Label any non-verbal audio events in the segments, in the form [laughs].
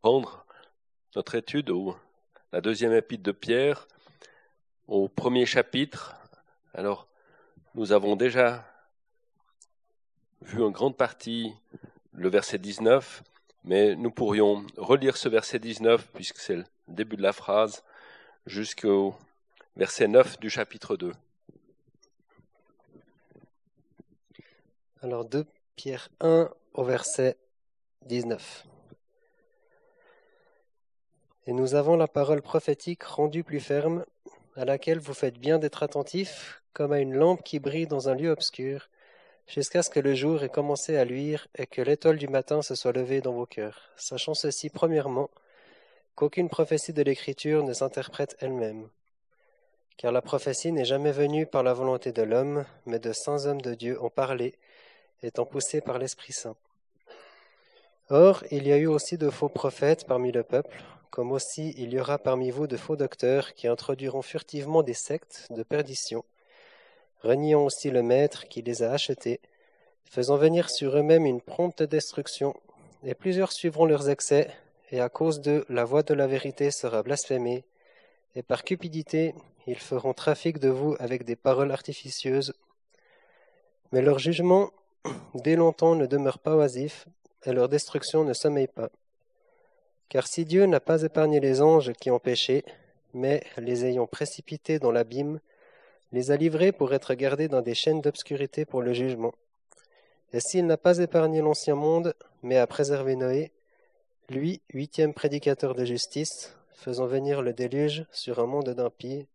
prendre notre étude au la deuxième épître de Pierre au premier chapitre. Alors, nous avons déjà vu en grande partie le verset 19, mais nous pourrions relire ce verset 19, puisque c'est le début de la phrase, jusqu'au verset 9 du chapitre 2. Alors 2 Pierre 1 au verset 19. Et nous avons la parole prophétique rendue plus ferme, à laquelle vous faites bien d'être attentifs, comme à une lampe qui brille dans un lieu obscur, jusqu'à ce que le jour ait commencé à luire et que l'étoile du matin se soit levée dans vos cœurs, sachant ceci premièrement, qu'aucune prophétie de l'Écriture ne s'interprète elle-même. Car la prophétie n'est jamais venue par la volonté de l'homme, mais de saints hommes de Dieu ont parlé, étant poussés par l'Esprit Saint. Or, il y a eu aussi de faux prophètes parmi le peuple, comme aussi il y aura parmi vous de faux docteurs qui introduiront furtivement des sectes de perdition, reniant aussi le Maître qui les a achetés, faisant venir sur eux-mêmes une prompte destruction, et plusieurs suivront leurs excès, et à cause d'eux la voix de la vérité sera blasphémée, et par cupidité ils feront trafic de vous avec des paroles artificieuses. Mais leur jugement, dès longtemps, ne demeure pas oisif, et leur destruction ne sommeille pas. Car si Dieu n'a pas épargné les anges qui ont péché, mais les ayant précipités dans l'abîme, les a livrés pour être gardés dans des chaînes d'obscurité pour le jugement. Et s'il n'a pas épargné l'ancien monde, mais a préservé Noé, lui, huitième prédicateur de justice, faisant venir le déluge sur un monde d'impies,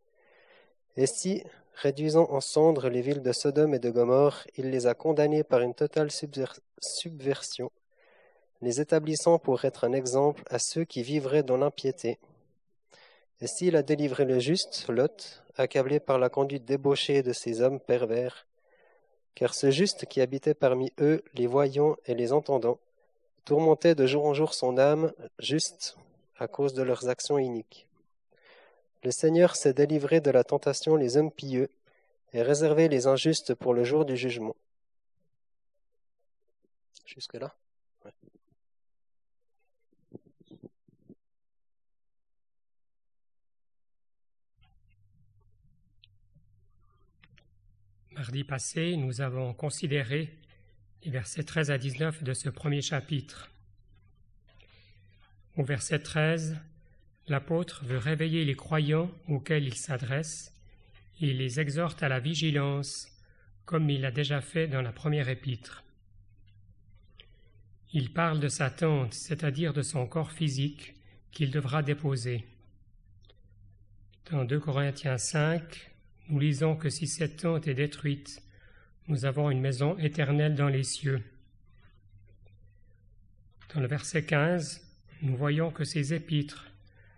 et si, réduisant en cendres les villes de Sodome et de Gomorre, il les a condamnées par une totale subversion, les établissant pour être un exemple à ceux qui vivraient dans l'impiété. Et s'il a délivré le juste, Lot, accablé par la conduite débauchée de ces hommes pervers, car ce juste qui habitait parmi eux, les voyant et les entendant, tourmentait de jour en jour son âme juste à cause de leurs actions iniques. Le Seigneur s'est délivré de la tentation les hommes pieux et réservé les injustes pour le jour du jugement. Jusque-là Mardi passé, nous avons considéré les versets 13 à 19 de ce premier chapitre. Au verset 13, l'apôtre veut réveiller les croyants auxquels il s'adresse et les exhorte à la vigilance, comme il l'a déjà fait dans la première épître. Il parle de sa tente, c'est-à-dire de son corps physique, qu'il devra déposer. Dans 2 Corinthiens 5, nous lisons que si cette tente est détruite, nous avons une maison éternelle dans les cieux. Dans le verset 15, nous voyons que ces épîtres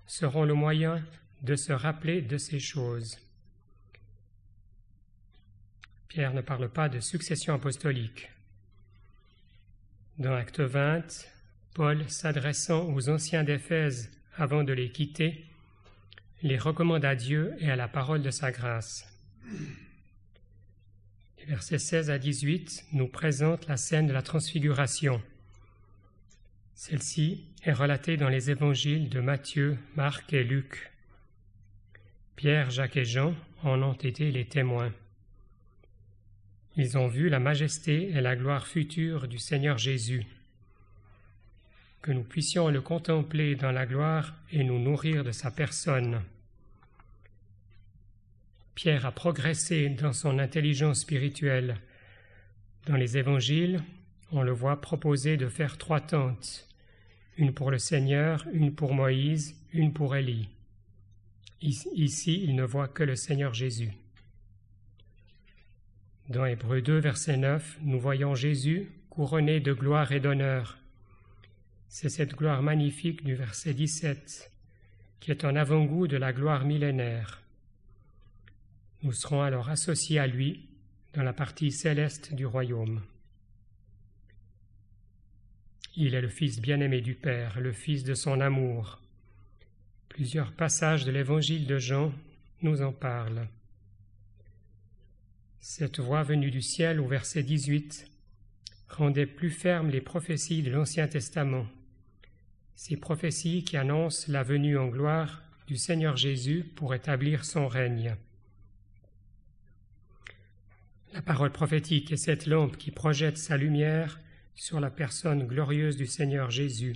seront le moyen de se rappeler de ces choses. Pierre ne parle pas de succession apostolique. Dans Acte 20, Paul, s'adressant aux anciens d'Éphèse avant de les quitter, les recommande à Dieu et à la parole de sa grâce. Les versets 16 à 18 nous présentent la scène de la transfiguration. Celle-ci est relatée dans les évangiles de Matthieu, Marc et Luc. Pierre, Jacques et Jean en ont été les témoins. Ils ont vu la majesté et la gloire future du Seigneur Jésus. Que nous puissions le contempler dans la gloire et nous nourrir de sa personne. Pierre a progressé dans son intelligence spirituelle. Dans les évangiles, on le voit proposer de faire trois tentes, une pour le Seigneur, une pour Moïse, une pour Élie. Ici, il ne voit que le Seigneur Jésus. Dans Hébreu 2, verset 9, nous voyons Jésus couronné de gloire et d'honneur. C'est cette gloire magnifique du verset 17 qui est en avant-goût de la gloire millénaire. Nous serons alors associés à lui dans la partie céleste du royaume. Il est le Fils bien-aimé du Père, le Fils de son amour. Plusieurs passages de l'Évangile de Jean nous en parlent. Cette voix venue du ciel au verset 18 rendait plus fermes les prophéties de l'Ancien Testament. Ces prophéties qui annoncent la venue en gloire du Seigneur Jésus pour établir son règne. La parole prophétique est cette lampe qui projette sa lumière sur la personne glorieuse du Seigneur Jésus,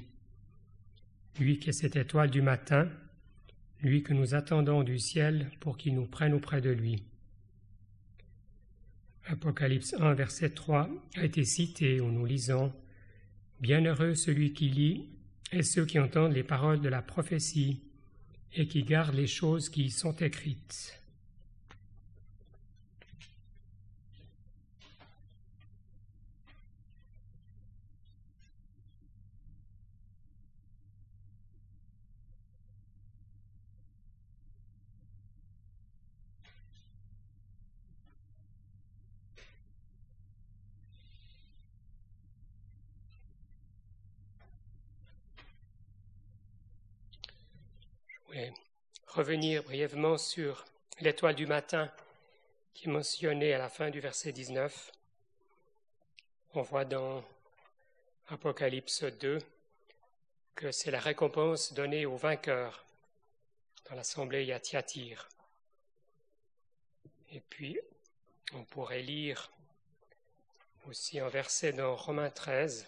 lui qui est cette étoile du matin, lui que nous attendons du ciel pour qu'il nous prenne auprès de lui. Apocalypse 1, verset 3 a été cité où nous lisons Bienheureux celui qui lit et ceux qui entendent les paroles de la prophétie et qui gardent les choses qui y sont écrites. Revenir brièvement sur l'étoile du matin qui est mentionnée à la fin du verset 19. On voit dans Apocalypse 2 que c'est la récompense donnée aux vainqueurs dans l'assemblée à. Et puis, on pourrait lire aussi un verset dans Romains 13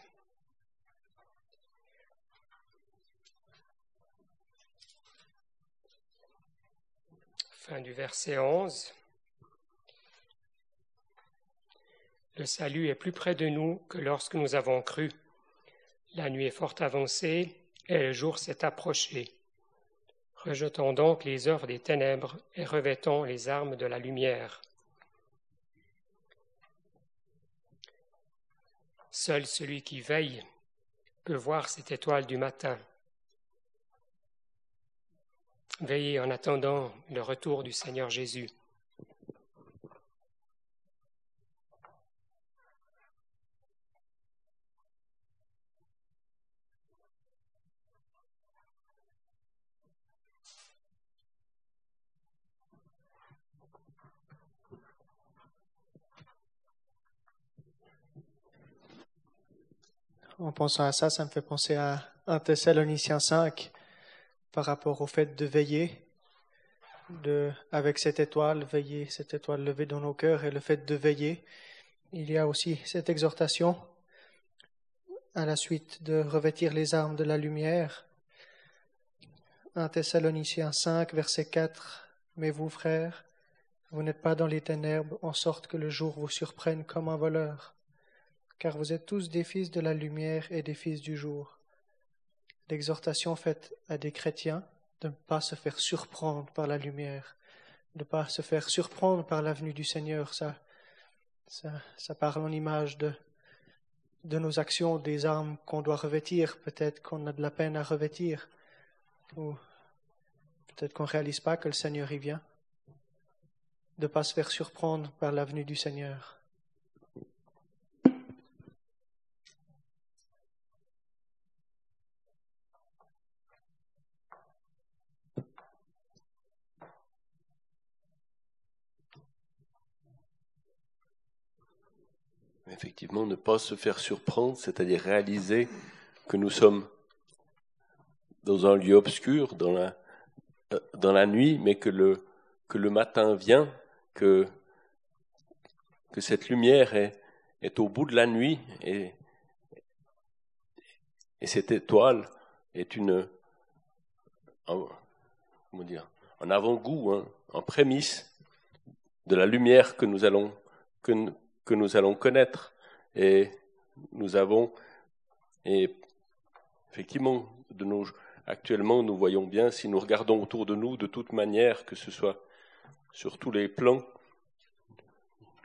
fin du verset 11. Le salut est plus près de nous que lorsque nous avons cru. La nuit est fort avancée et le jour s'est approché. Rejetons donc les œuvres des ténèbres et revêtons les armes de la lumière. Seul celui qui veille peut voir cette étoile du matin. Veillez en attendant le retour du Seigneur Jésus. En pensant à ça, ça me fait penser à 1 Thessaloniciens 5, par rapport au fait de veiller, avec cette étoile, veiller, cette étoile levée dans nos cœurs et le fait de veiller. Il y a aussi cette exhortation à la suite de revêtir les armes de la lumière. 1 Thessaloniciens 5, verset 4. Mais vous, frères, vous n'êtes pas dans les ténèbres, en sorte que le jour vous surprenne comme un voleur, car vous êtes tous des fils de la lumière et des fils du jour l'exhortation faite à des chrétiens de ne pas se faire surprendre par la lumière, de ne pas se faire surprendre par la venue du Seigneur. Ça, ça, parle en image de, de nos actions, des armes qu'on doit revêtir. Peut-être qu'on a de la peine à revêtir, ou peut-être qu'on ne réalise pas que le Seigneur y vient. De ne pas se faire surprendre par la venue du Seigneur. Effectivement, ne pas se faire surprendre, c'est-à-dire réaliser que nous sommes dans un lieu obscur, dans la, la nuit, mais que le, matin vient, que, cette lumière est, au bout de la nuit et, et cette étoile est une, comment dire, un avant-goût, hein, en prémisse de la lumière que nous allons, que nous allons connaître. Et nous avons, et effectivement, de nos, actuellement, nous voyons bien, si nous regardons autour de nous, de toute manière, que ce soit sur tous les plans,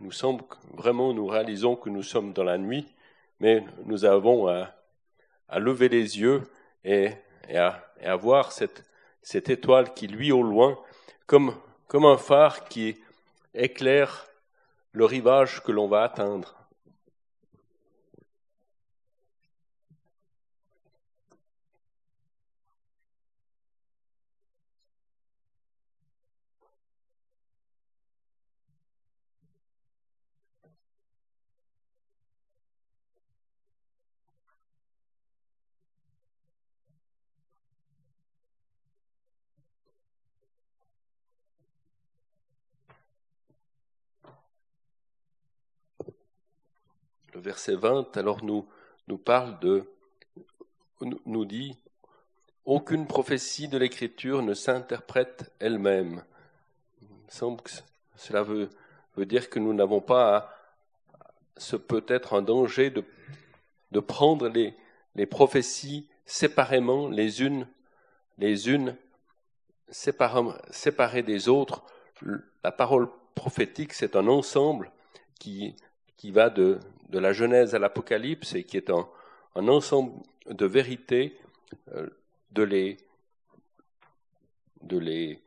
nous semble vraiment, nous réalisons que nous sommes dans la nuit, mais nous avons à, lever les yeux et, à, voir cette, cette étoile qui luit au loin, comme un phare qui éclaire le rivage que l'on va atteindre. Verset 20, alors nous, parle de, nous dit, aucune prophétie de l'Écriture ne s'interprète elle-même. Semble que cela veut, dire que nous n'avons pas à, ce peut être un danger de, de prendre les, les prophéties séparément, les unes, les unes séparées des autres. La parole prophétique, c'est un ensemble qui, qui va de, de la Genèse à l'Apocalypse et qui est un, ensemble de vérités, euh, de les, de les,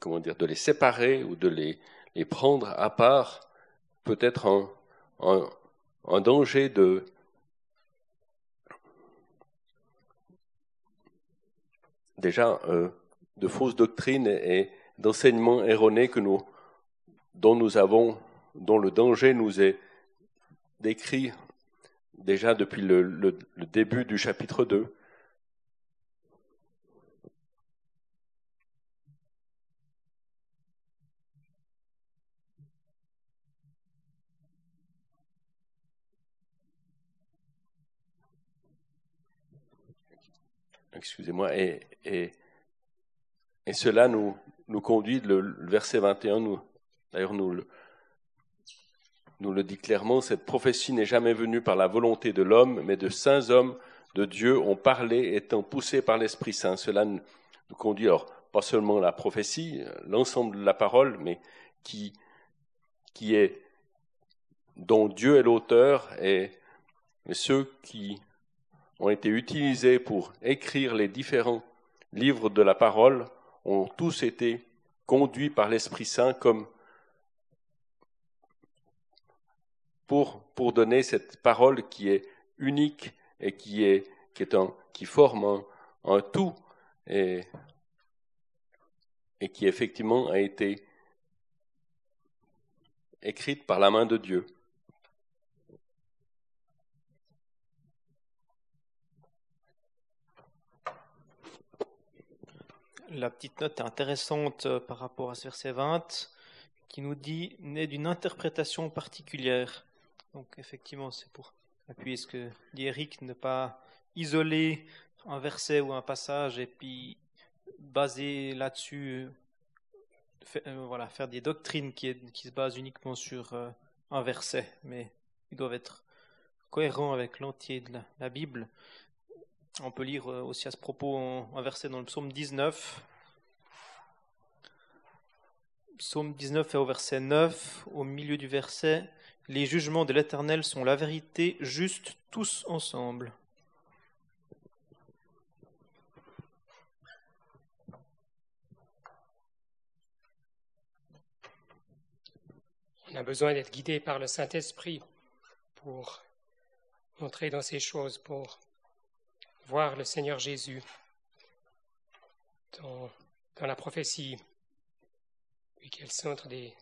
comment dire, de les séparer ou de les, les prendre à part, peut être un danger de, déjà euh, de fausses doctrines et, d'enseignements erronés que nous, dont nous avons, dont le danger nous est décrit déjà depuis le, le, début du chapitre 2. excusez-moi, et, cela nous, nous conduit, le, le verset 21, nous, d'ailleurs nous nous le dit clairement, cette prophétie n'est jamais venue par la volonté de l'homme, mais de saints hommes de Dieu ont parlé, étant poussés par l'Esprit Saint. Cela nous conduit, alors, pas seulement la prophétie, l'ensemble de la parole, mais qui, est, dont Dieu est l'auteur et ceux qui ont été utilisés pour écrire les différents livres de la parole ont tous été conduits par l'Esprit Saint comme pour, donner cette parole qui est unique et qui, est, qui, est un, qui forme un, tout et, et qui effectivement a été écrite par la main de Dieu. la petite note intéressante euh, par rapport à ce verset 20 qui nous dit né d'une interprétation particulière. Donc effectivement, c'est pour appuyer ce que dit Eric, ne pas isoler un verset ou un passage et puis baser là-dessus, euh, voilà, faire des doctrines qui, se basent uniquement sur euh, un verset, mais ils doivent être cohérents avec l'entier de la, Bible. On peut lire euh, aussi à ce propos un verset dans le psaume 19. Psaume 19 est au verset 9, au milieu du verset, Les jugements de l'Éternel sont la vérité, juste tous ensemble. On a besoin d'être guidé par le Saint-Esprit pour entrer dans ces choses, pour voir le Seigneur Jésus dans, la prophétie, puis qu'elle centre des,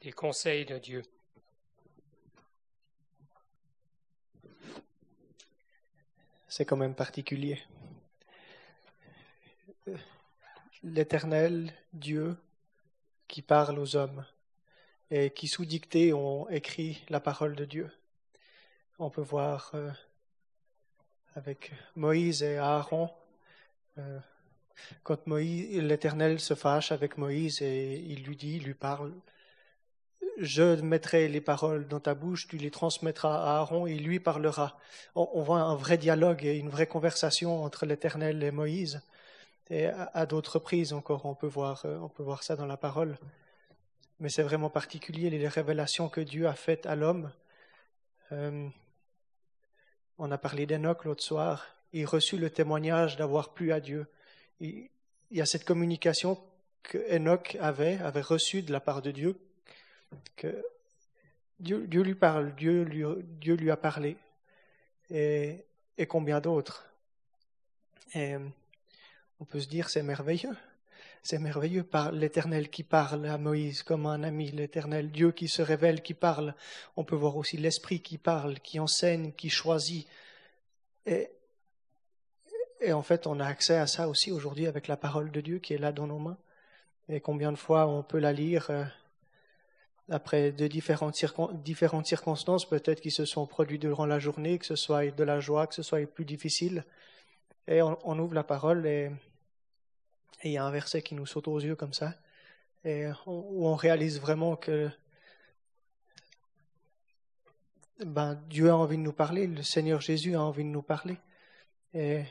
des conseils de Dieu. C'est quand même particulier. L'Éternel Dieu qui parle aux hommes et qui sous dictée ont écrit la parole de Dieu. On peut voir euh, avec Moïse et Aaron. Euh, quand l'Éternel se fâche avec Moïse et il lui dit, lui parle, je mettrai les paroles dans ta bouche, tu les transmettras à Aaron et lui parlera. On, voit un vrai dialogue et une vraie conversation entre l'Éternel et Moïse. Et à, d'autres reprises encore, on peut voir, euh, on peut voir ça dans la parole. Mais c'est vraiment particulier les révélations que Dieu a faites à l'homme. Euh, on a parlé d'Enoch l'autre soir. Il reçut le témoignage d'avoir plu à Dieu. Il, y a cette communication que Enoch avait, avait reçue de la part de Dieu, que Dieu, lui parle, Dieu lui, Dieu lui a parlé, et, et combien d'autres. Et on peut se dire, c'est merveilleux. C'est merveilleux par l'Éternel qui parle à Moïse comme un ami, l'Éternel Dieu qui se révèle, qui parle. On peut voir aussi l'Esprit qui parle, qui enseigne, qui choisit. Et, et en fait, on a accès à ça aussi aujourd'hui avec la parole de Dieu qui est là dans nos mains. Et combien de fois on peut la lire euh, après de différentes, circonstances, peut-être qui se sont produites durant la journée, que ce soit de la joie, que ce soit plus difficile. Et on, ouvre la parole et il y a un verset qui nous saute aux yeux comme ça, où on réalise vraiment que ben, Dieu a envie de nous parler, le Seigneur Jésus a envie de nous parler. Et,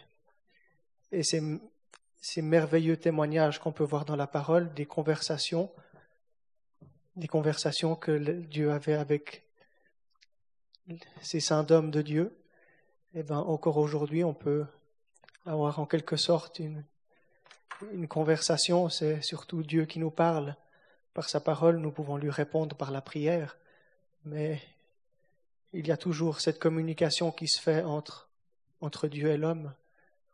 et ces merveilleux témoignages qu'on peut voir dans la parole, des conversations, des conversations que Dieu avait avec ces saints d'hommes de Dieu, et eh ben encore aujourd'hui on peut avoir en quelque sorte une, conversation, c'est surtout Dieu qui nous parle. Par sa parole, nous pouvons lui répondre par la prière, mais il y a toujours cette communication qui se fait entre, entre Dieu et l'homme,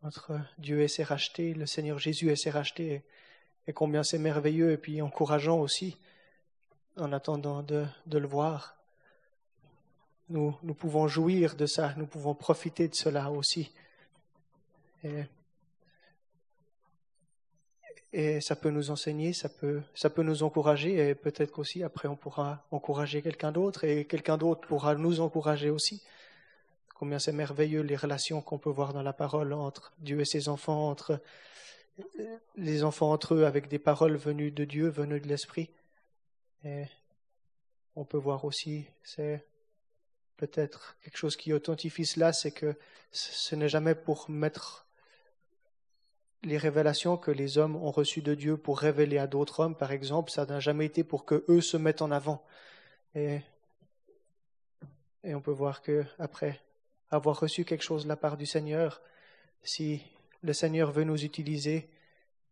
entre Dieu et ses rachetés, le Seigneur Jésus et ses rachetés, et, combien c'est merveilleux et puis encourageant aussi en attendant de, le voir. Nous, pouvons jouir de ça, nous pouvons profiter de cela aussi. Et ça peut nous enseigner, ça peut, ça peut nous encourager et peut-être qu'aussi après on pourra encourager quelqu'un d'autre et quelqu'un d'autre pourra nous encourager aussi. Combien c'est merveilleux les relations qu'on peut voir dans la parole entre Dieu et ses enfants, entre les enfants entre eux avec des paroles venues de Dieu, venues de l'Esprit. Et on peut voir aussi, c'est peut-être quelque chose qui authentifie cela, c'est que ce n'est jamais pour mettre les révélations que les hommes ont reçues de Dieu pour révéler à d'autres hommes, par exemple, ça n'a jamais été pour que eux se mettent en avant. Et, et on peut voir que après avoir reçu quelque chose de la part du Seigneur, si le Seigneur veut nous utiliser,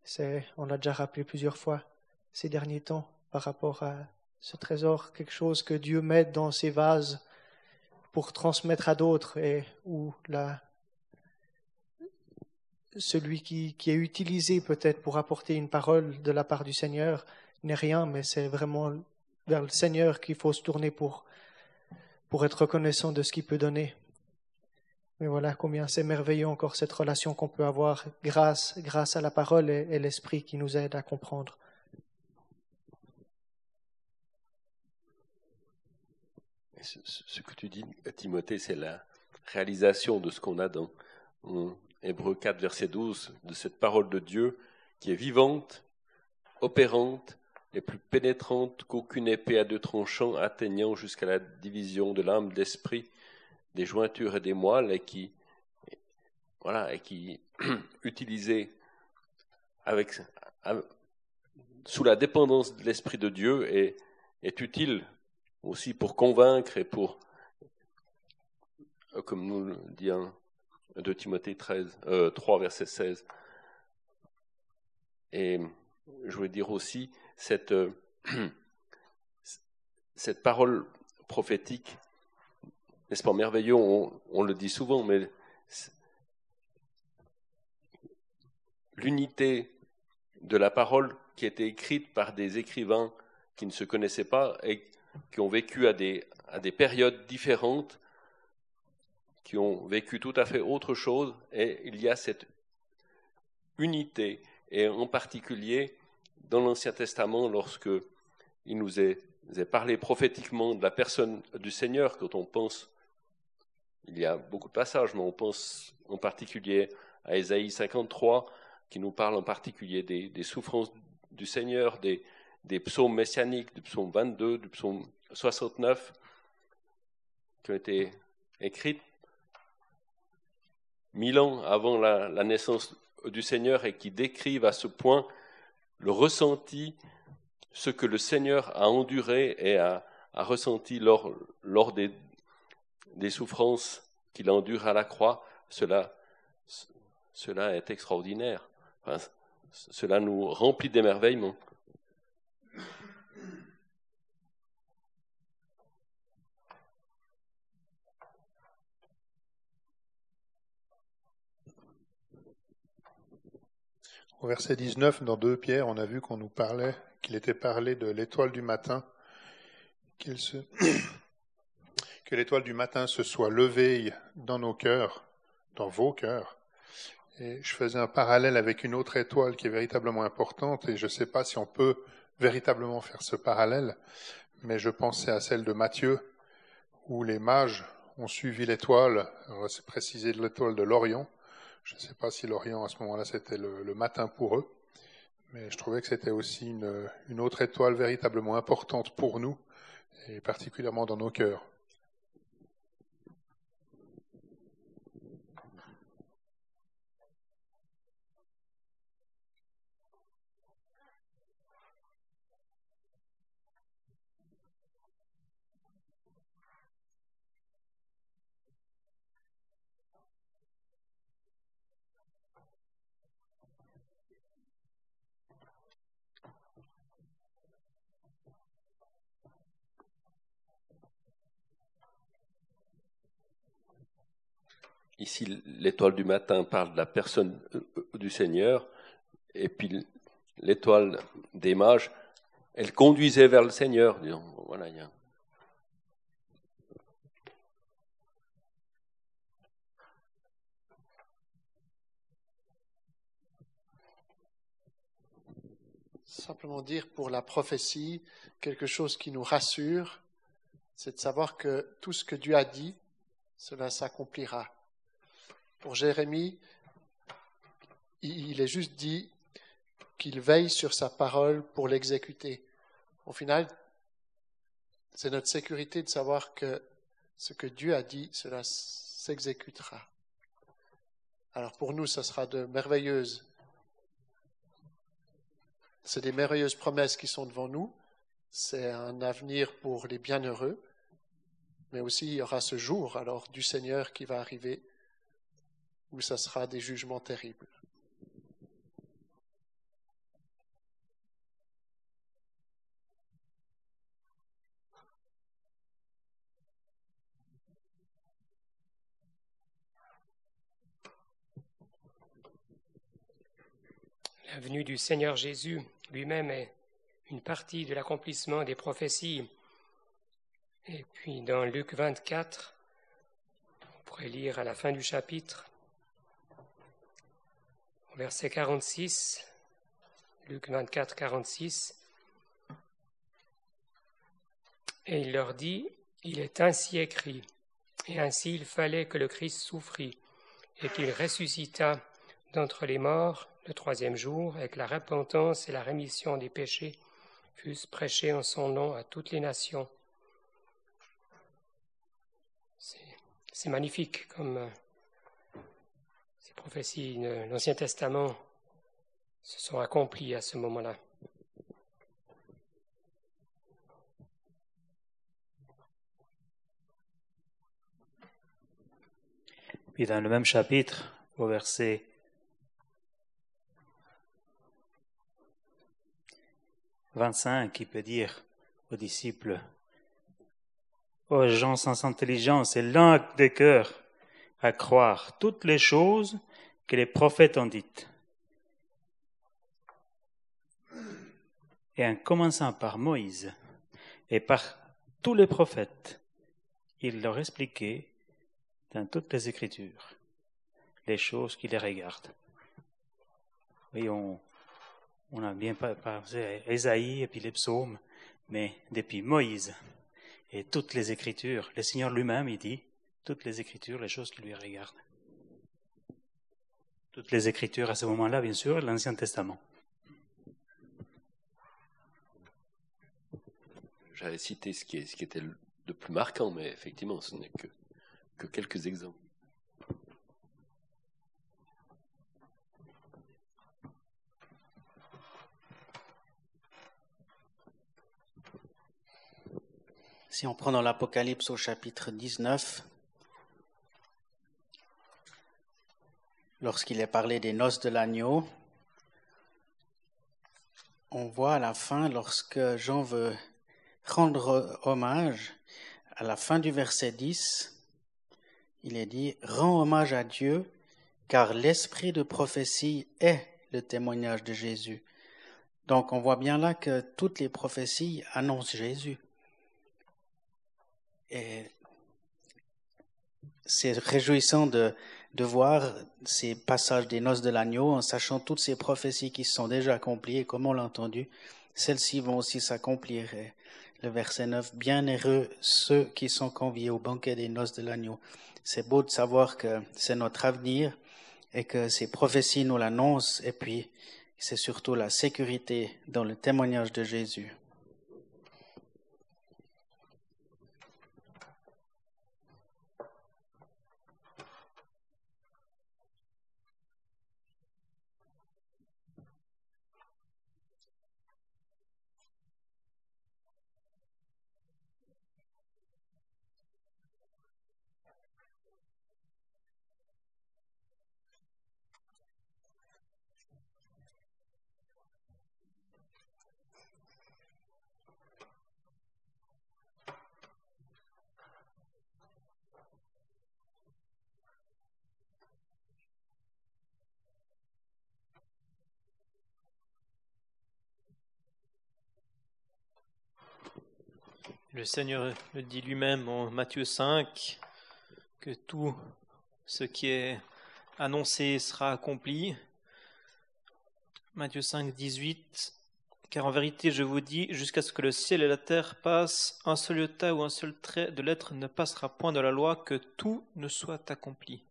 c'est, on l'a déjà rappelé plusieurs fois ces derniers temps par rapport à ce trésor, quelque chose que Dieu met dans ses vases pour transmettre à d'autres et où celui qui, est utilisé peut-être pour apporter une parole de la part du Seigneur n'est rien, mais c'est vraiment vers le Seigneur qu'il faut se tourner pour, être reconnaissant de ce qu'il peut donner. Mais voilà combien c'est merveilleux encore cette relation qu'on peut avoir grâce, grâce à la parole et, l'Esprit qui nous aide à comprendre. Ce, que tu dis, Timothée, c'est la réalisation de ce qu'on a dans, Hébreu 4, verset 12, de cette parole de Dieu qui est vivante, opérante, et plus pénétrante qu'aucune épée à deux tranchants atteignant jusqu'à la division de l'âme, de l'esprit, des jointures et des moelles, et qui, voilà, qui, [clears throat] utilisée avec, sous la dépendance de l'esprit de Dieu, est utile aussi pour convaincre et pour, comme nous le dit un, de Timothée 13, 3, verset 16. Et je voulais dire aussi, cette, euh, [clears throat] cette parole prophétique, n'est-ce pas merveilleux, on, le dit souvent, mais l'unité de la parole qui était écrite par des écrivains qui ne se connaissaient pas et qui ont vécu à des, à des périodes différentes qui ont vécu tout à fait autre chose, et il y a cette unité, et en particulier dans l'Ancien Testament, lorsque il nous est, parlé prophétiquement de la personne du Seigneur, quand on pense, il y a beaucoup de passages, mais on pense en particulier à Ésaïe 53, qui nous parle en particulier des, souffrances du Seigneur, des, des psaumes messianiques, du psaume 22, du psaume 69, qui ont été écrites mille ans avant la, naissance du Seigneur et qui décrivent à ce point le ressenti, ce que le Seigneur a enduré et a, ressenti lors, des, souffrances qu'il endure à la croix, cela, cela est extraordinaire. cela nous remplit d'émerveillement. Au verset 19, dans 2 Pierre, on a vu qu'on nous parlait, qu'il était parlé de l'étoile du matin, [coughs] que l'étoile du matin se soit levée dans nos cœurs, dans vos cœurs. Et je faisais un parallèle avec une autre étoile qui est véritablement importante, et je ne sais pas si on peut véritablement faire ce parallèle, mais je pensais à celle de Matthieu, où les mages ont suivi l'étoile, c'est précisé de l'étoile de l'Orient. Je ne sais pas si l'Orient à ce moment-là c'était le, matin pour eux, mais je trouvais que c'était aussi une, une autre étoile véritablement importante pour nous, et particulièrement dans nos cœurs. Ici, l'étoile du matin parle de la personne euh, du Seigneur, et puis l'étoile des mages, elle conduisait vers le Seigneur. Voilà, il y a... Simplement dire pour la prophétie quelque chose qui nous rassure, c'est de savoir que tout ce que Dieu a dit, cela s'accomplira. Pour Jérémie, il est juste dit qu'il veille sur sa parole pour l'exécuter. Au final, c'est notre sécurité de savoir que ce que Dieu a dit, cela s'exécutera. Alors pour nous, ce sera de merveilleuses. C'est des merveilleuses promesses qui sont devant nous. C'est un avenir pour les bienheureux. Mais aussi, il y aura ce jour alors du Seigneur qui va arriver où ça sera des jugements terribles. La venue du Seigneur Jésus lui-même est une partie de l'accomplissement des prophéties. Et puis dans Luc 24, on pourrait lire à la fin du chapitre, verset 46, Luc 24, 46. Et il leur dit, il est ainsi écrit, et ainsi il fallait que le Christ souffrit, et qu'il ressuscita d'entre les morts le troisième jour, et que la repentance et la rémission des péchés fussent prêchés en son nom à toutes les nations. C'est magnifique comme euh, prophéties de l'Ancien Testament se sont accomplies à ce moment-là. Puis dans le même chapitre, au verset 25, il peut dire aux disciples, aux gens sans intelligence et langue des cœurs, à croire toutes les choses que les prophètes ont dites. Et en commençant par Moïse et par tous les prophètes, il leur expliquait dans toutes les Écritures les choses qui les regardent. Oui, on, a bien pensé à Esaïe et puis les psaumes, mais depuis Moïse et toutes les Écritures, le Seigneur lui-même, il dit, toutes les Écritures, les choses qui lui regardent toutes les Écritures à ce moment-là, bien sûr, l'Ancien Testament. J'avais cité ce qui, ce qui, était le plus marquant, mais effectivement, ce n'est que, que quelques exemples. Si on prend dans l'Apocalypse au chapitre 19, lorsqu'il est parlé des noces de l'agneau, on voit à la fin, lorsque Jean veut rendre hommage, à la fin du verset 10, il est dit, Rends hommage à Dieu, car l'esprit de prophétie est le témoignage de Jésus. Donc on voit bien là que toutes les prophéties annoncent Jésus. Et c'est réjouissant de de voir ces passages des noces de l'agneau en sachant toutes ces prophéties qui se sont déjà accomplies et comme on l'a entendu, celles-ci vont aussi s'accomplir. Le verset 9, Bienheureux ceux qui sont conviés au banquet des noces de l'agneau. C'est beau de savoir que c'est notre avenir et que ces prophéties nous l'annoncent et puis c'est surtout la sécurité dans le témoignage de Jésus. Le Seigneur le dit lui-même en Matthieu 5 que tout ce qui est annoncé sera accompli. Matthieu 5, 18. Car en vérité, je vous dis, jusqu'à ce que le ciel et la terre passent, un seul iota ou un seul trait de lettre ne passera point de la loi, que tout ne soit accompli.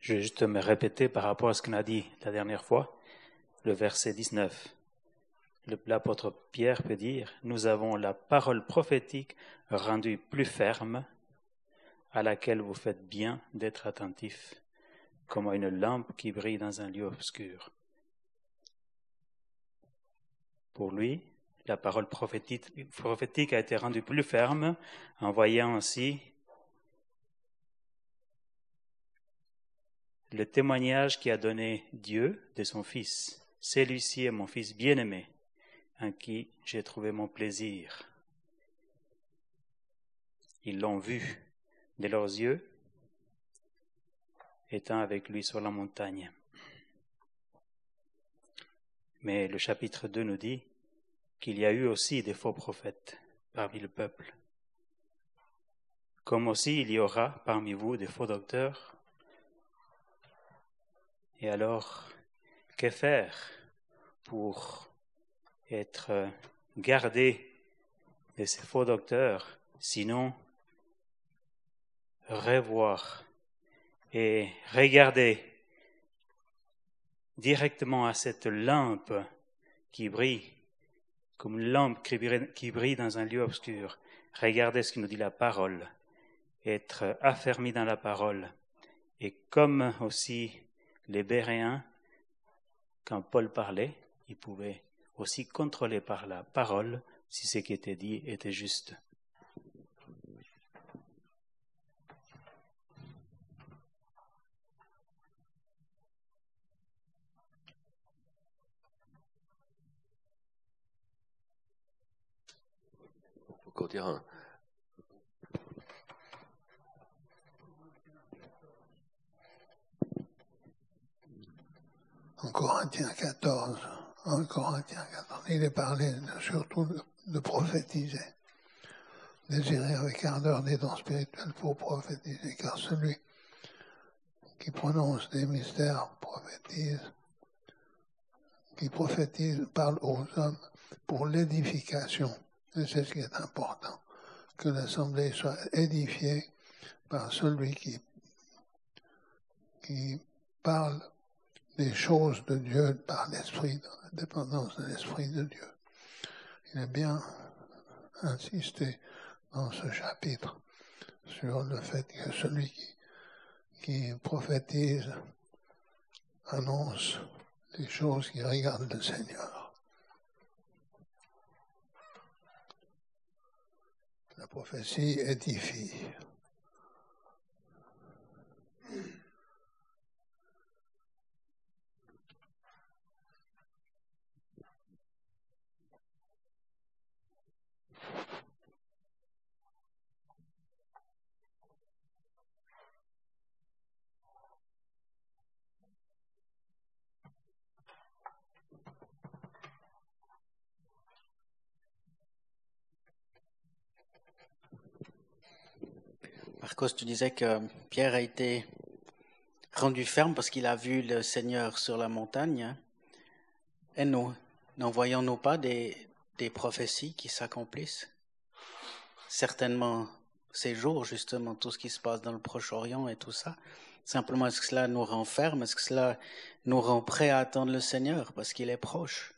Je vais juste me répéter par rapport à ce qu'on a dit la dernière fois le verset 19. L'apôtre Pierre peut dire, nous avons la parole prophétique rendue plus ferme, à laquelle vous faites bien d'être attentif, comme à une lampe qui brille dans un lieu obscur. Pour lui, la parole prophétique, a été rendue plus ferme en voyant ainsi le témoignage qui a donné Dieu de son Fils. Celui-ci est mon Fils bien-aimé, en qui j'ai trouvé mon plaisir. Ils l'ont vu de leurs yeux, étant avec lui sur la montagne. Mais le chapitre 2 nous dit qu'il y a eu aussi des faux prophètes parmi le peuple, comme aussi il y aura parmi vous des faux docteurs. Et alors, que faire pour être gardé de ces faux docteurs, sinon revoir et regarder directement à cette lampe qui brille, comme une lampe qui brille dans un lieu obscur. Regardez ce que nous dit la parole, être affermi dans la parole. Et comme aussi les Béréens quand Paul parlait, il pouvait aussi contrôler par la parole si ce qui était dit était juste dire un, en Corinthiens 14, en Corinthiens 14, il est parlé surtout de, prophétiser. Désirer avec ardeur des dons spirituels pour prophétiser, car celui qui prononce des mystères prophétise, qui prophétise parle aux hommes pour l'édification. Et c'est ce qui est important, que l'Assemblée soit édifiée par celui qui, qui parle les choses de Dieu par l'Esprit, dans la dépendance de l'Esprit de Dieu. Il a bien insisté dans ce chapitre sur le fait que celui qui, qui prophétise annonce les choses qui regardent le Seigneur. La prophétie édifie. Marcos, tu disais que Pierre a été rendu ferme parce qu'il a vu le Seigneur sur la montagne. Et nous, n'en voyons-nous pas des, prophéties qui s'accomplissent? Certainement ces jours, justement, tout ce qui se passe dans le Proche-Orient et tout ça. Simplement, est-ce que cela nous rend fermes? Est-ce que cela nous rend prêts à attendre le Seigneur parce qu'il est proche?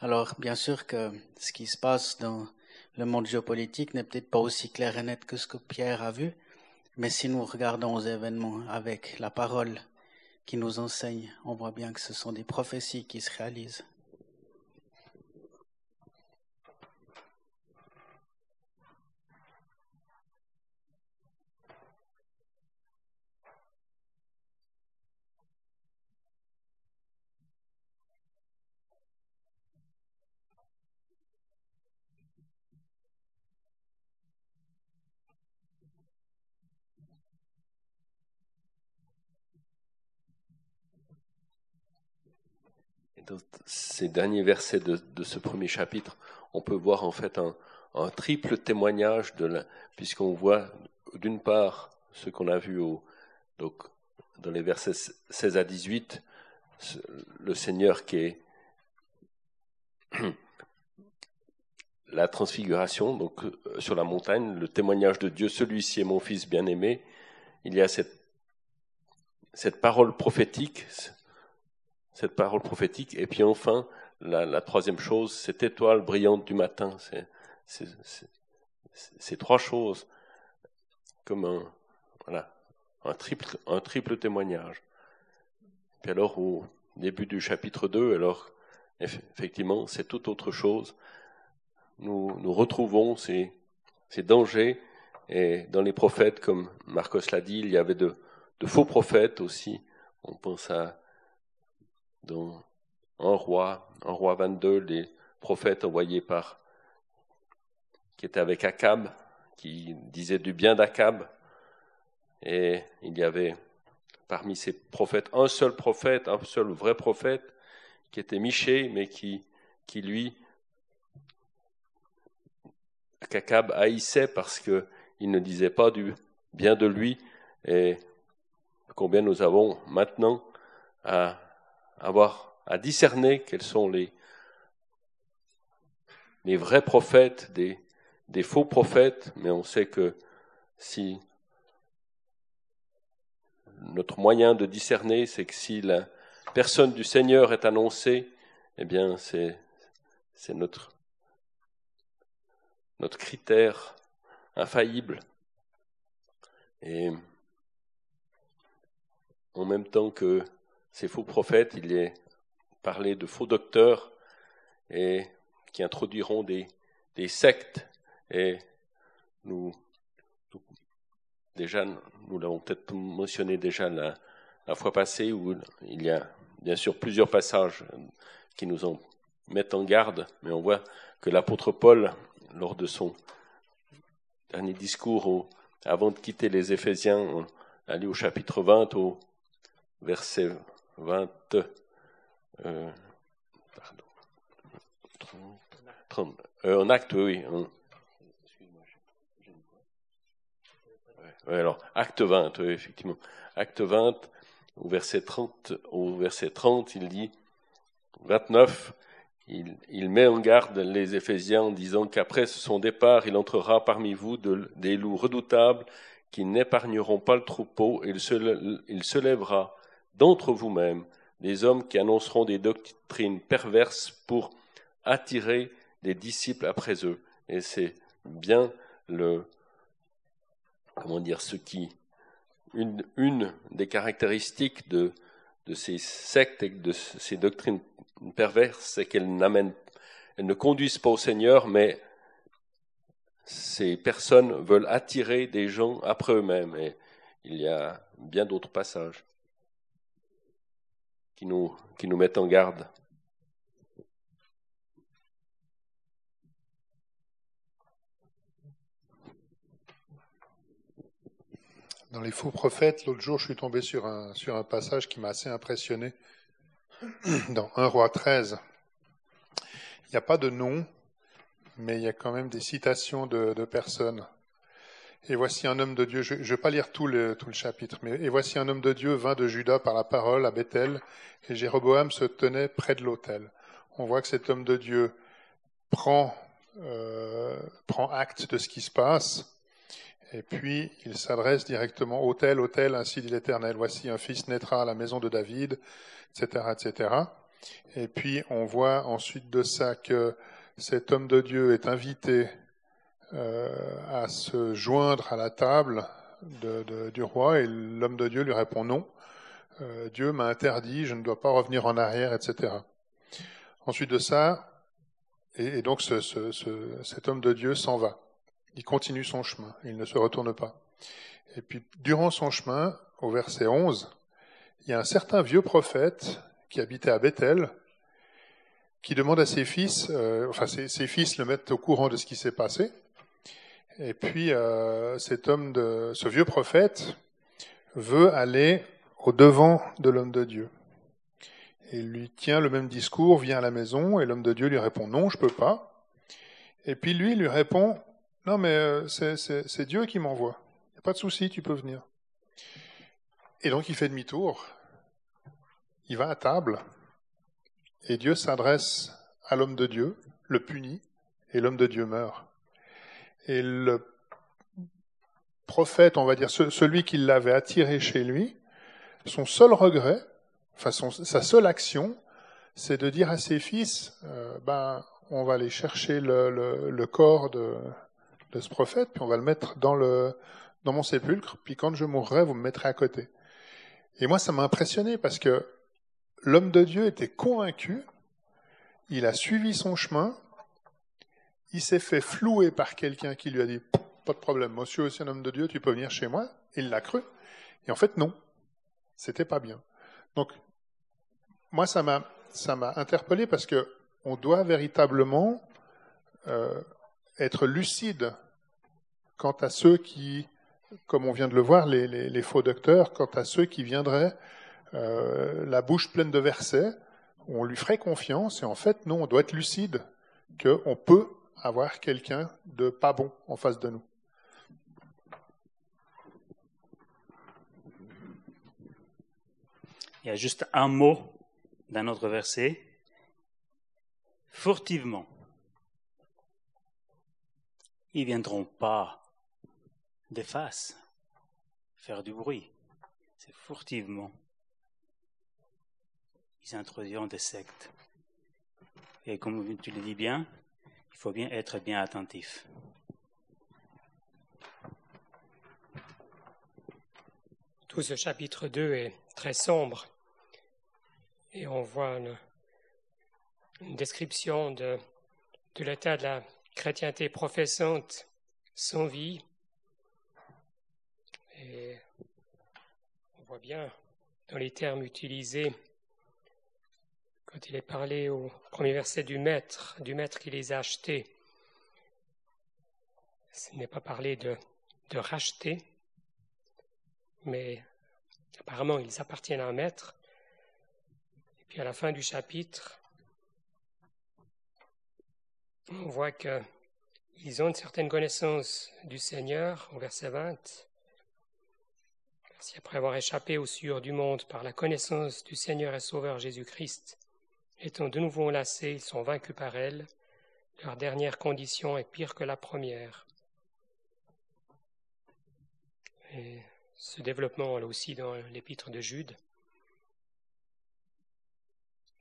Alors, bien sûr que ce qui se passe dans le monde géopolitique n'est peut-être pas aussi clair et net que ce que Pierre a vu, mais si nous regardons aux événements avec la parole qui nous enseigne, on voit bien que ce sont des prophéties qui se réalisent. Dans ces derniers versets de, ce premier chapitre, on peut voir en fait un, triple témoignage puisqu'on voit d'une part ce qu'on a vu au, donc, dans les versets 16 à 18, le Seigneur qui est [clears throat] la transfiguration, donc euh, sur la montagne, le témoignage de Dieu, celui-ci est mon fils bien-aimé. Il y a cette, cette parole prophétique, cette parole prophétique. Et puis enfin, la, troisième chose, cette étoile brillante du matin. Ces trois choses comme un, triple, témoignage. Puis alors, au début du chapitre 2, alors, effectivement, c'est tout autre chose. Nous, nous retrouvons ces, ces dangers. Et dans les prophètes, comme Marcos l'a dit, il y avait de, de faux prophètes aussi. On pense à dans un roi, un roi 22, les prophètes envoyés par, qui étaient avec Akab, qui disaient du bien d'Akab. Et il y avait parmi ces prophètes un seul prophète, un seul vrai prophète, qui était Miché, mais qui, qui lui, qu'Akab haïssait parce qu'il ne disait pas du bien de lui. Et combien nous avons maintenant à avoir à discerner quels sont les, vrais prophètes des, des faux prophètes, mais on sait que si notre moyen de discerner, c'est que si la personne du Seigneur est annoncée, eh bien c'est, c'est notre, notre critère infaillible. Et en même temps que ces faux prophètes, il est parlé de faux docteurs et qui introduiront des, sectes. Et nous, déjà, nous l'avons peut-être mentionné déjà la, fois passée, où il y a bien sûr plusieurs passages qui nous en mettent en garde, mais on voit que l'apôtre Paul, lors de son dernier discours, avant de quitter les Éphésiens, on a lu au chapitre 20, au verset 20, euh, pardon, 30, euh, en acte, oui. Ouais, alors, acte 20, oui, effectivement. Acte 20, au verset 30, au verset 30, il dit, 29, il, il, met en garde les Éphésiens en disant qu'après son départ, il entrera parmi vous de, des loups redoutables qui n'épargneront pas le troupeau, et il se, il se lèvera d'entre vous-mêmes des hommes qui annonceront des doctrines perverses pour attirer des disciples après eux. Et c'est bien le, comment dire, ce qui, une, des caractéristiques de, de ces sectes et de ces doctrines perverses, c'est qu'elles n'amènent, elles ne conduisent pas au Seigneur, mais ces personnes veulent attirer des gens après eux-mêmes. Et il y a bien d'autres passages qui nous, qui nous mettent en garde. Dans les faux prophètes, l'autre jour, je suis tombé sur un, sur un passage qui m'a assez impressionné. [clears throat] Dans 1 roi 13, il n'y a pas de nom, mais il y a quand même des citations de, de personnes. Et voici un homme de Dieu, je ne vais pas lire tout le, tout le chapitre, mais et voici un homme de Dieu vint de Juda par la parole à Bethel, et Jéroboam se tenait près de l'autel. On voit que cet homme de Dieu prend, euh, prend acte de ce qui se passe, et puis il s'adresse directement, autel, autel, ainsi dit l'Éternel, voici un fils naîtra à la maison de David, etc., etc. Et puis on voit ensuite de ça que cet homme de Dieu est invité à se joindre à la table de, du roi et l'homme de Dieu lui répond non. Euh, Dieu m'a interdit, je ne dois pas revenir en arrière, etc. Ensuite de ça, et, donc ce, cet homme de Dieu s'en va. Il continue son chemin, il ne se retourne pas. Et puis durant son chemin, au verset 11, il y a un certain vieux prophète qui habitait à Bethel, qui demande à ses fils, euh, enfin ses, ses, fils le mettent au courant de ce qui s'est passé, et puis euh, cet homme, de, ce vieux prophète, veut aller au devant de l'homme de Dieu. Il lui tient le même discours, vient à la maison, et l'homme de Dieu lui répond non, je peux pas. Et puis lui lui répond non mais euh, c'est Dieu qui m'envoie. Il n'y a pas de souci, tu peux venir. Et donc il fait demi-tour, il va à table, et Dieu s'adresse à l'homme de Dieu, le punit, et l'homme de Dieu meurt. Et le prophète, on va dire, celui qui l'avait attiré chez lui, son seul regret, enfin sa seule action, c'est de dire à ses fils, euh, ben, on va aller chercher le, le, corps de, de, ce prophète, puis on va le mettre dans, le, dans mon sépulcre, puis quand je mourrai, vous me mettrez à côté. Et moi, ça m'a impressionné parce que l'homme de Dieu était convaincu, il a suivi son chemin, il s'est fait flouer par quelqu'un qui lui a dit Pas de problème, moi je suis aussi un homme de Dieu, tu peux venir chez moi. Il l'a cru. Et en fait, non. C'était pas bien. Donc, moi, ça m'a, interpellé parce que on doit véritablement euh, être lucide quant à ceux qui, comme on vient de le voir, les, les, faux docteurs, quant à ceux qui viendraient euh, la bouche pleine de versets, on lui ferait confiance et en fait, non, on doit être lucide qu'on peut avoir quelqu'un de pas bon en face de nous. Il y a juste un mot d'un autre verset. Furtivement. Ils viendront pas de face faire du bruit. C'est furtivement. Ils introduiront des sectes. Et comme tu le dis bien, il faut bien être bien attentif. Tout ce chapitre 2 est très sombre et on voit une, description de, de l'état de la chrétienté professante sans vie. Et on voit bien dans les termes utilisés quand il est parlé au premier verset du maître, du maître qui les a achetés, ce n'est pas parlé de, de racheter, mais apparemment ils appartiennent à un maître. Et puis à la fin du chapitre, on voit qu'ils ont une certaine connaissance du Seigneur, au verset 20. Si après avoir échappé aux sueurs du monde par la connaissance du Seigneur et Sauveur Jésus-Christ, Étant de nouveau enlacés, ils sont vaincus par elle. Leur dernière condition est pire que la première. Et ce développement est aussi dans l'épître de Jude.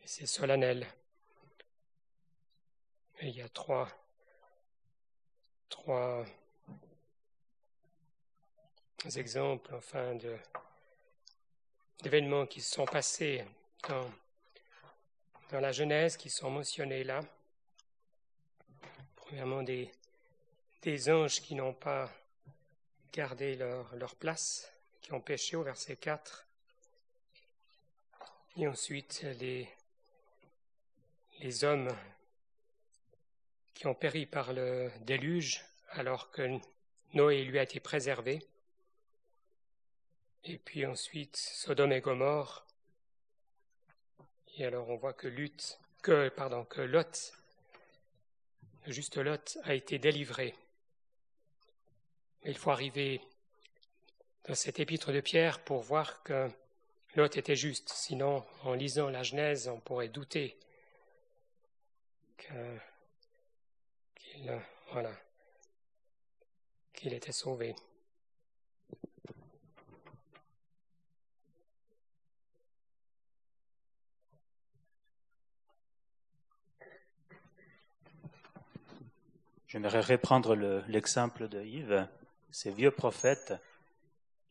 C'est solennel. Il y a trois, trois exemples, enfin, d'événements qui se sont passés dans dans la Genèse qui sont mentionnés là. Premièrement, des, anges qui n'ont pas gardé leur, leur place, qui ont péché au verset 4. Et ensuite, les, les hommes qui ont péri par le déluge alors que Noé lui a été préservé. Et puis ensuite, Sodome et Gomorre et alors on voit que Lot, que, pardon, que Lot, juste Lot, a été délivré. Il faut arriver dans cet épître de Pierre pour voir que l'autre était juste. Sinon, en lisant la Genèse, on pourrait douter qu'il était sauvé. J'aimerais reprendre l'exemple de Yves, ces vieux prophètes.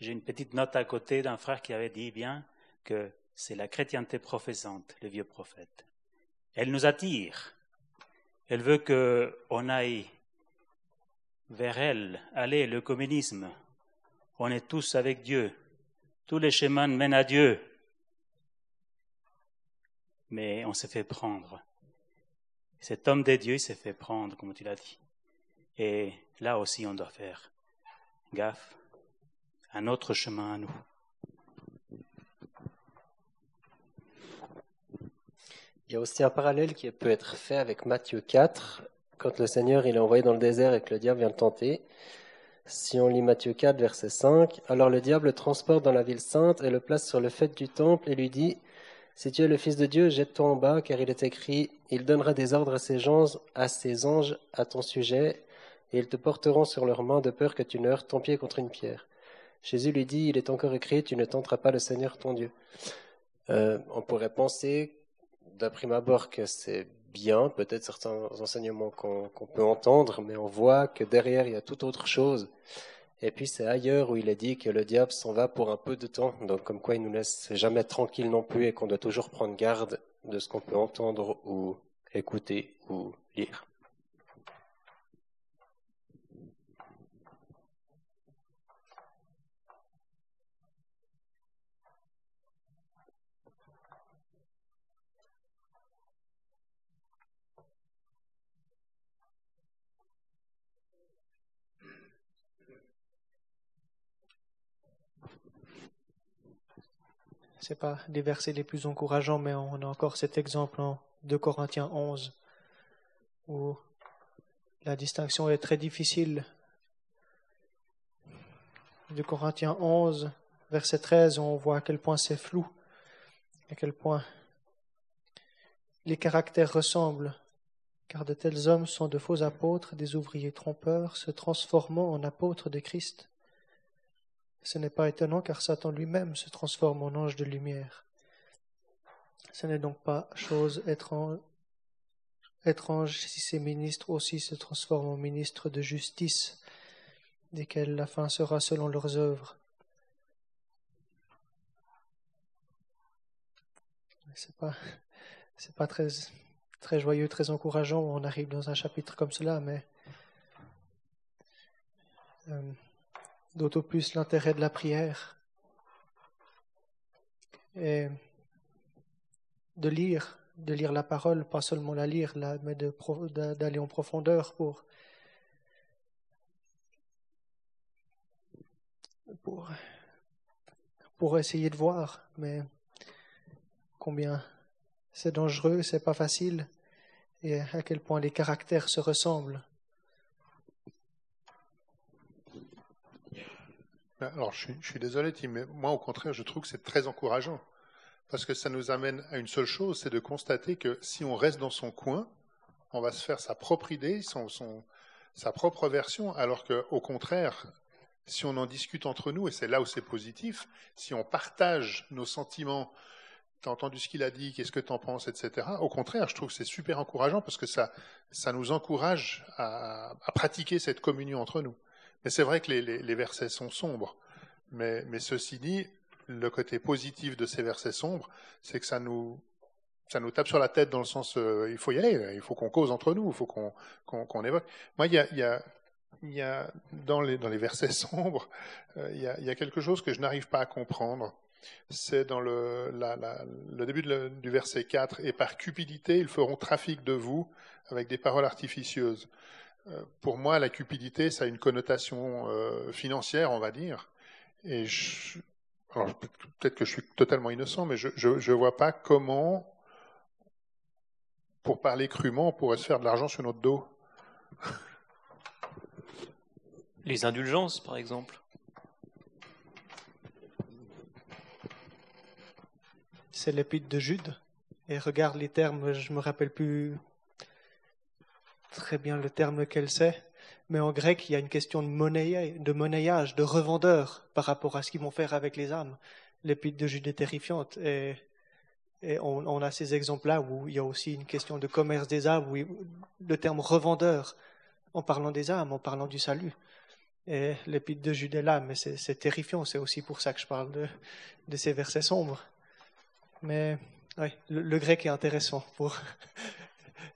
J'ai une petite note à côté d'un frère qui avait dit bien que c'est la chrétienté professante, les vieux prophètes. Elle nous attire. Elle veut qu'on aille vers elle. Allez, le communisme. On est tous avec Dieu. Tous les chemins mènent à Dieu. Mais on s'est fait prendre. Cet homme de Dieu s'est fait prendre, comme tu l'as dit. Et là aussi, on doit faire gaffe, un autre chemin à nous. Il y a aussi un parallèle qui peut être fait avec Matthieu 4, quand le Seigneur il est envoyé dans le désert et que le diable vient le tenter. Si on lit Matthieu 4, verset 5, alors le diable le transporte dans la ville sainte et le place sur le fait du temple et lui dit Si tu es le Fils de Dieu, jette-toi en bas, car il est écrit Il donnera des ordres à ses, gens, à ses anges à ton sujet, et ils te porteront sur leurs mains de peur que tu ne heurtes ton pied contre une pierre. Jésus lui dit, il est encore écrit, tu ne tenteras pas le Seigneur ton Dieu. Euh, on pourrait penser, d'un prime abord, que c'est bien, peut-être certains enseignements qu'on peut entendre, mais on voit que derrière, il y a toute autre chose. Et puis c'est ailleurs où il est dit que le diable s'en va pour un peu de temps, donc comme quoi il nous laisse jamais tranquille non plus et qu'on doit toujours prendre garde de ce qu'on peut entendre ou écouter ou lire. C'est pas les versets les plus encourageants, mais on a encore cet exemple en 2 Corinthiens 11, où la distinction est très difficile. 2 Corinthiens 11, verset 13, on voit à quel point c'est flou, à quel point les caractères ressemblent, car de tels hommes sont de faux apôtres, des ouvriers trompeurs, se transformant en apôtres de Christ. Ce n'est pas étonnant car Satan lui-même se transforme en ange de lumière. Ce n'est donc pas chose étrange, si ces ministres aussi se transforment en ministres de justice, desquels la fin sera selon leurs œuvres. C'est pas, c'est pas très, très joyeux, très encourageant. On arrive dans un chapitre comme cela, mais euh, d'autant plus l'intérêt de la prière et de lire, de lire la parole, pas seulement la lire, mais d'aller en profondeur pour, pour, pour essayer de voir, mais combien c'est dangereux, c'est pas facile, et à quel point les caractères se ressemblent. Alors, je suis, désolé, Tim, mais moi, au contraire, je trouve que c'est très encourageant. Parce que ça nous amène à une seule chose, c'est de constater que si on reste dans son coin, on va se faire sa propre idée, son, sa propre version, alors qu'au contraire, si on en discute entre nous, et c'est là où c'est positif, si on partage nos sentiments, t'as entendu ce qu'il a dit, qu'est-ce que t'en penses, etc. Au contraire, je trouve que c'est super encourageant parce que ça, ça nous encourage à pratiquer cette communion entre nous. Mais c'est vrai que les, versets sont sombres. Mais, ceci dit, le côté positif de ces versets sombres, c'est que ça nous, tape sur la tête dans le sens, euh, il faut y aller, il faut qu'on cause entre nous, il faut qu'on évoque. Moi, il y a, dans, les, versets [laughs] sombres, euh, il, y a, quelque chose que je n'arrive pas à comprendre. C'est dans le début du verset 4, et par cupidité, ils feront trafic de vous avec des paroles artificieuses. Euh, pour moi, la cupidité, ça a une connotation euh, financière, on va dire. Et peut-être que je suis totalement innocent, mais je ne vois pas comment, pour parler crûment, on pourrait se faire de l'argent sur notre dos. Les indulgences, par exemple. C'est l'épître de Jude. Et regarde les termes, je me rappelle plus très bien le terme qu'elle c'est, mais en grec, il y a une question de, monnaie, de monnayage, de revendeur par rapport à ce qu'ils vont faire avec les âmes. L'épître de Jude est terrifiante. Et, on, a ces exemples-là où il y a aussi une question de commerce des âmes, où le terme revendeur, en parlant des âmes, en parlant du salut. Et l'épître de Jude est là, mais c'est terrifiant. C'est aussi pour ça que je parle de, ces versets sombres. Mais oui, le, grec est intéressant. Pour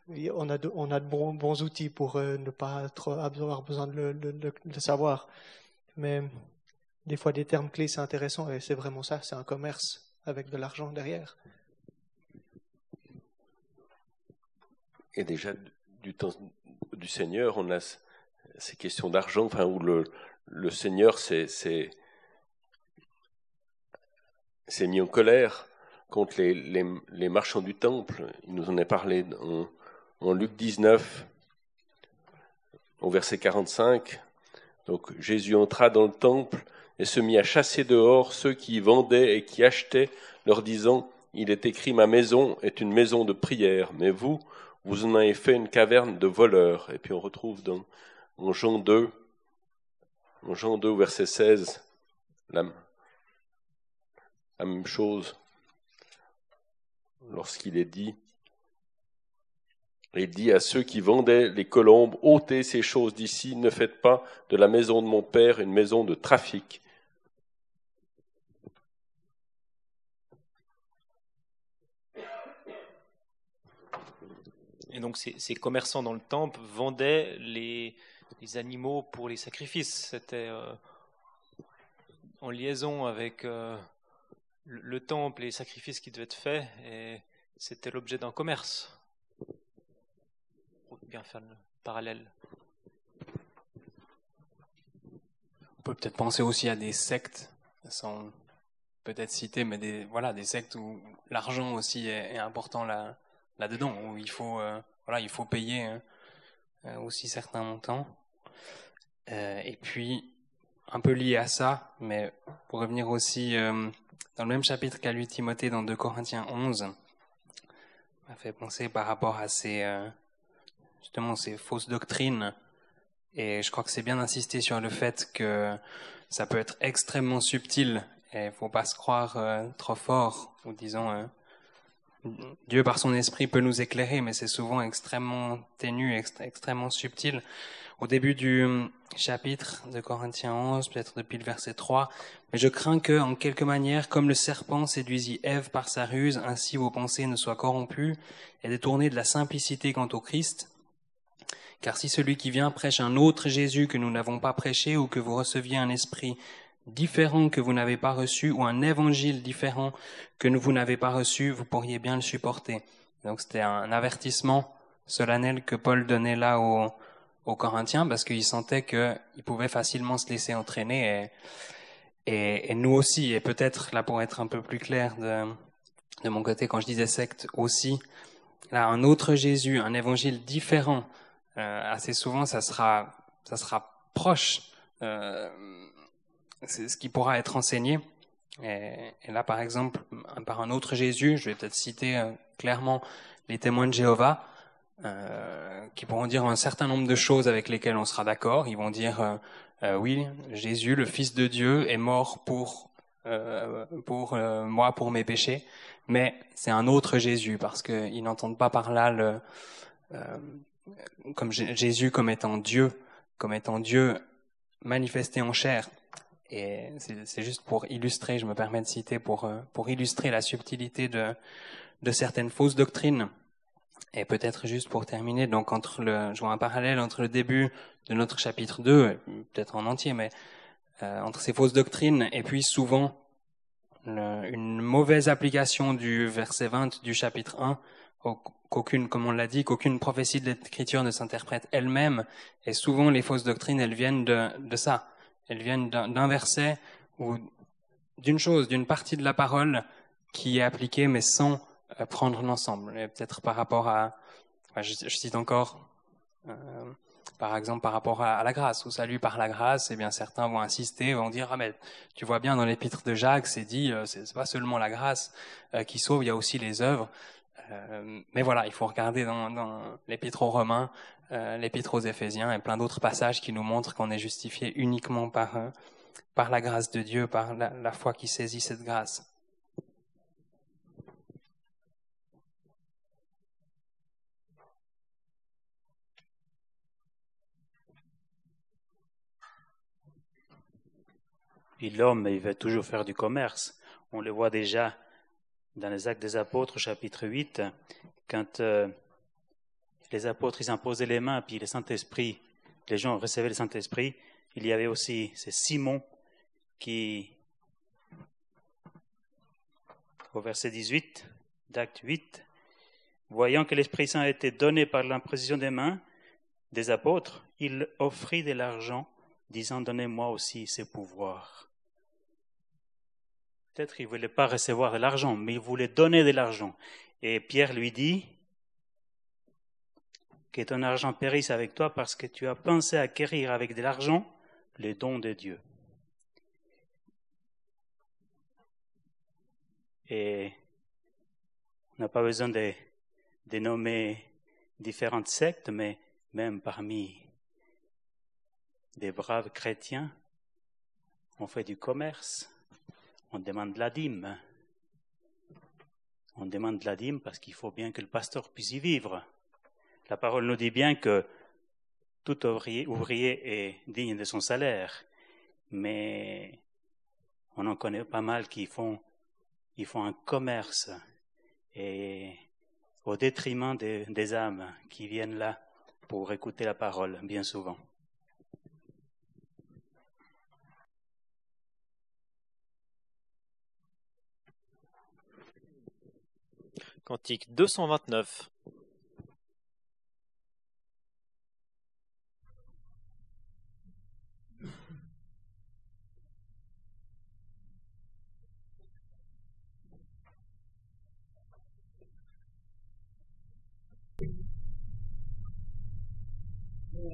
on a de, bons, outils pour euh, ne pas avoir besoin de le, savoir. Mais des fois, des termes clés, c'est intéressant et c'est vraiment ça. C'est un commerce avec de l'argent derrière. Et déjà, du temps du Seigneur, on a ces questions d'argent, enfin, où le, Seigneur s'est mis en colère contre les, marchands du temple. Il nous en a parlé en Luc 19, au verset 45. Donc Jésus entra dans le temple et se mit à chasser dehors ceux qui vendaient et qui achetaient, leur disant, Il est écrit, ma maison est une maison de prière, mais vous, vous en avez fait une caverne de voleurs. Et puis on retrouve dans en Jean 2, en Jean 2, verset 16, la même chose lorsqu'il est dit, il dit à ceux qui vendaient les colombes, ôtez ces choses d'ici, ne faites pas de la maison de mon père une maison de trafic. Et donc ces, commerçants dans le temple vendaient les, animaux pour les sacrifices. C'était euh, en liaison avec euh, le temple et les sacrifices qui devaient être faits, et c'était l'objet d'un commerce. Pour bien faire le parallèle. On peut peut-être penser aussi à des sectes, sans peut-être citer, mais des, voilà, des sectes où l'argent aussi est, important là, là-dedans, où il faut, euh, voilà, il faut payer hein, euh, aussi certains montants. Euh, et puis, un peu lié à ça, mais pour revenir aussi dans le même chapitre qu'a lu Timothée dans 2 Corinthiens 11, m'a fait penser par rapport à ces, justement, ces fausses doctrines. Et je crois que c'est bien d'insister sur le fait que ça peut être extrêmement subtil et faut pas se croire euh, trop fort ou disons euh, Dieu par son esprit peut nous éclairer mais c'est souvent extrêmement ténu, extrêmement subtil. Au début du chapitre de Corinthiens 11, peut-être depuis le verset 3, mais je crains que, en quelque manière, comme le serpent séduisit Ève par sa ruse, ainsi vos pensées ne soient corrompues et détournées de la simplicité quant au Christ. Car si celui qui vient prêche un autre Jésus que nous n'avons pas prêché, ou que vous receviez un esprit différent que vous n'avez pas reçu, ou un évangile différent que vous n'avez pas reçu, vous pourriez bien le supporter. Donc c'était un avertissement solennel que Paul donnait là aux, Corinthiens, parce qu'il sentait qu'ils pouvaient facilement se laisser entraîner et, nous aussi, et peut-être là pour être un peu plus clair de, de mon côté, quand je disais secte aussi, là un autre Jésus, un évangile différent, assez souvent ça sera, ça sera proche, euh, c'est ce qui pourra être enseigné. Et, là par exemple, par un autre Jésus, je vais peut-être citer euh, clairement les témoins de Jéhovah, euh, qui pourront dire un certain nombre de choses avec lesquelles on sera d'accord. Ils vont dire euh, euh, oui, Jésus, le Fils de Dieu, est mort pour euh, pour euh, moi, pour mes péchés, mais c'est un autre Jésus parce qu'ils n'entendent pas par là le, euh, comme Jésus comme étant Dieu, comme étant Dieu manifesté en chair. Et c'est juste pour illustrer, je me permets de citer, pour, pour illustrer la subtilité de, de certaines fausses doctrines. Et peut-être juste pour terminer, donc entre le, je vois un parallèle entre le début de notre chapitre 2, peut-être en entier, mais euh, entre ces fausses doctrines et puis souvent une mauvaise application du verset 20 du chapitre 1, qu'aucune, comme on l'a dit, qu'aucune prophétie de l'Écriture ne s'interprète elle-même, et souvent les fausses doctrines, elles viennent de, ça, elles viennent d'un verset ou d'une chose, d'une partie de la parole qui est appliquée mais sans euh, prendre l'ensemble. Et peut-être par rapport à, je, cite encore euh, par exemple par rapport à, la grâce, au salut par la grâce, eh bien certains vont insister, vont dire ah mais tu vois bien dans l'épître de Jacques, c'est dit euh, c'est pas seulement la grâce euh, qui sauve, il y a aussi les œuvres. Euh, mais voilà, il faut regarder dans, l'épître aux Romains, l'épître aux Éphésiens et plein d'autres passages qui nous montrent qu'on est justifié uniquement par par la grâce de Dieu, par la foi qui saisit cette grâce. Puis l'homme, il veut toujours faire du commerce. On le voit déjà dans les Actes des Apôtres, chapitre 8, quand euh, les apôtres ils imposaient les mains, puis le Saint-Esprit, les gens recevaient le Saint-Esprit, il y avait aussi c'est Simon qui, au verset 18 d'Acte 8, voyant que l'Esprit Saint était donné par l'imposition des mains des apôtres, il offrit de l'argent, disant Donnez-moi aussi ces pouvoirs. Peut-être qu'il ne voulait pas recevoir de l'argent, mais il voulait donner de l'argent. Et Pierre lui dit que ton argent périsse avec toi parce que tu as pensé acquérir avec de l'argent les dons de Dieu. Et on n'a pas besoin de, de nommer différentes sectes, mais même parmi des braves chrétiens, on fait du commerce, on demande la dîme. On demande la dîme parce qu'il faut bien que le pasteur puisse y vivre. La parole nous dit bien que tout ouvrier, est digne de son salaire, mais on en connaît pas mal qui font, un commerce et au détriment des âmes qui viennent là pour écouter la parole bien souvent. Cantique 229.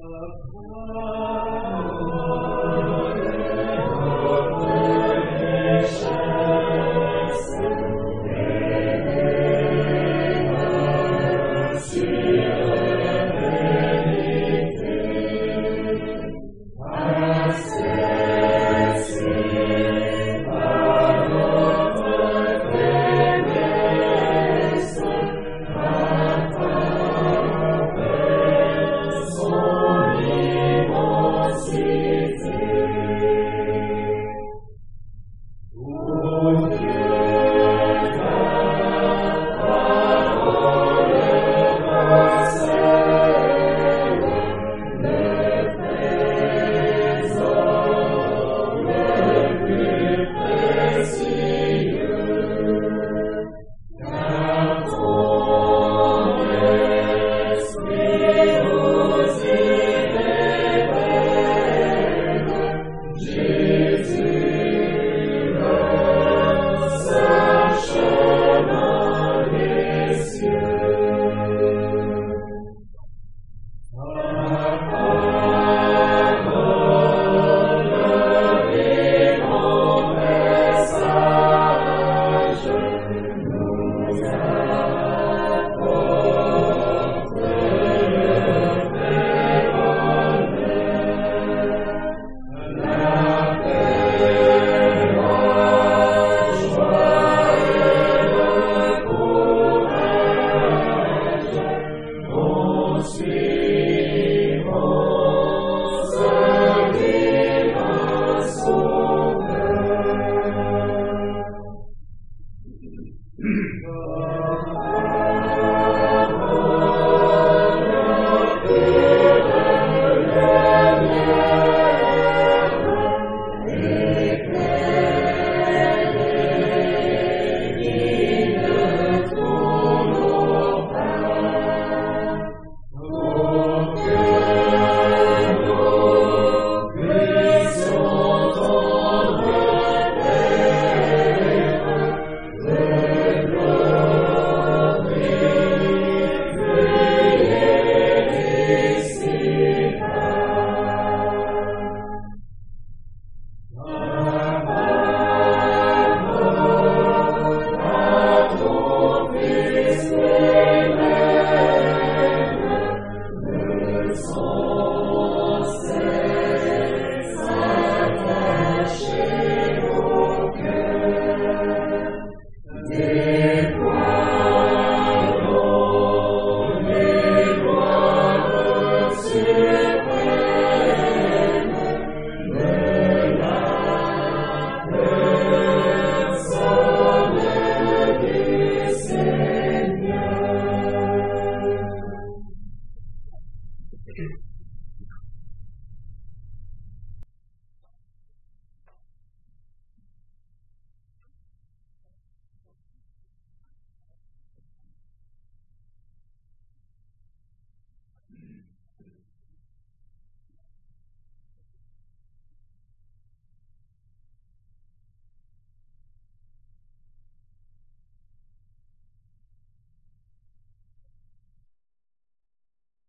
Allah.